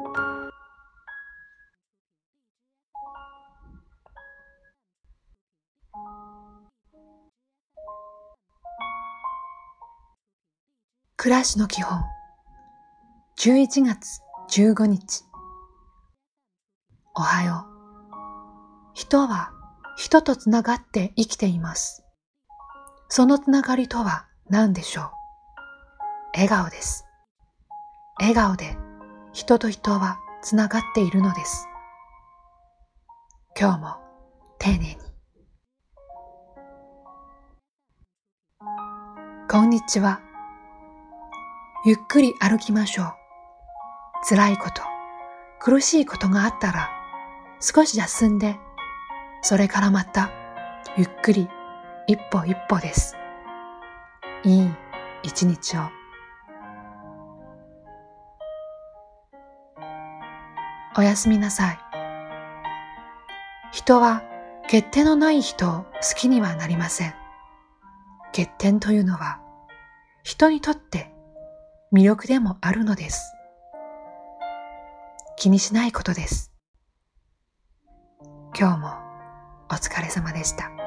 暮らしの基本。11月15日。おはよう。人は人とつながって生きています。そのつながりとは何でしょう。笑顔です。笑顔で人と人はつながっているのです今日も丁寧にこんにちはゆっくり歩きましょう。辛いこと、苦しいことがあったら少し休んで、それからまたゆっくり一歩一歩です。いい一日を。おやすみなさい。人は欠点のない人を好きにはなりません。欠点というのは人にとって魅力でもあるのです。気にしないことです。今日もお疲れ様でした。